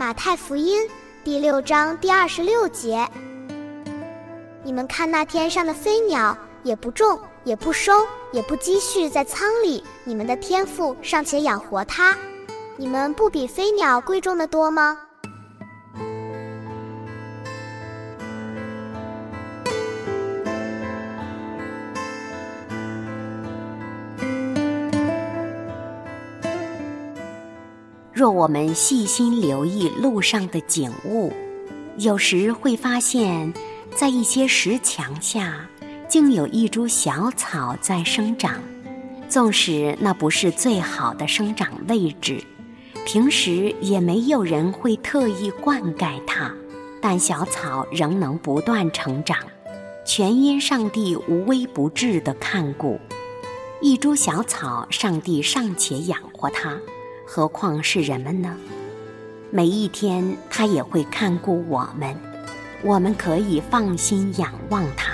马太福音第六章第二十六节：你们看那天上的飞鸟，也不种，也不收，也不积蓄在仓里，你们的天赋尚且养活它，你们不比飞鸟贵重的多吗？若我们细心留意路上的景物，有时会发现，在一些石墙下，竟有一株小草在生长。纵使那不是最好的生长位置，平时也没有人会特意灌溉它，但小草仍能不断成长，全因上帝无微不至的看顾。一株小草，上帝尚且养活它。何况是人们呢？每一天，他也会看顾我们，我们可以放心仰望他，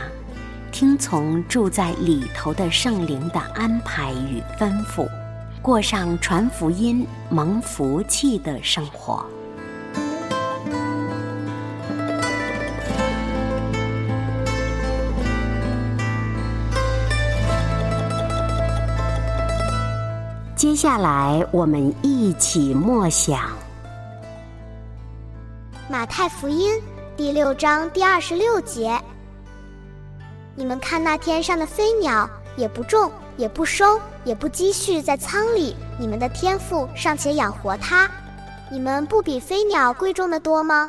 听从住在里头的圣灵的安排与吩咐，过上传福音、蒙福气的生活。接下来，我们一起默想《马太福音》第六章第二十六节：你们看那天上的飞鸟，也不种，也不收，也不积蓄在仓里，你们的天赋尚且养活它，你们不比飞鸟贵重的多吗？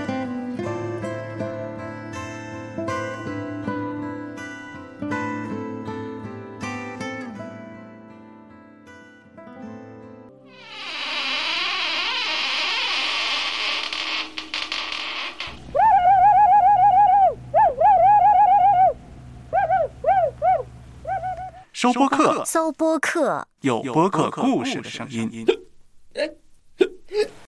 搜播客，搜播客，有播客故事的声音。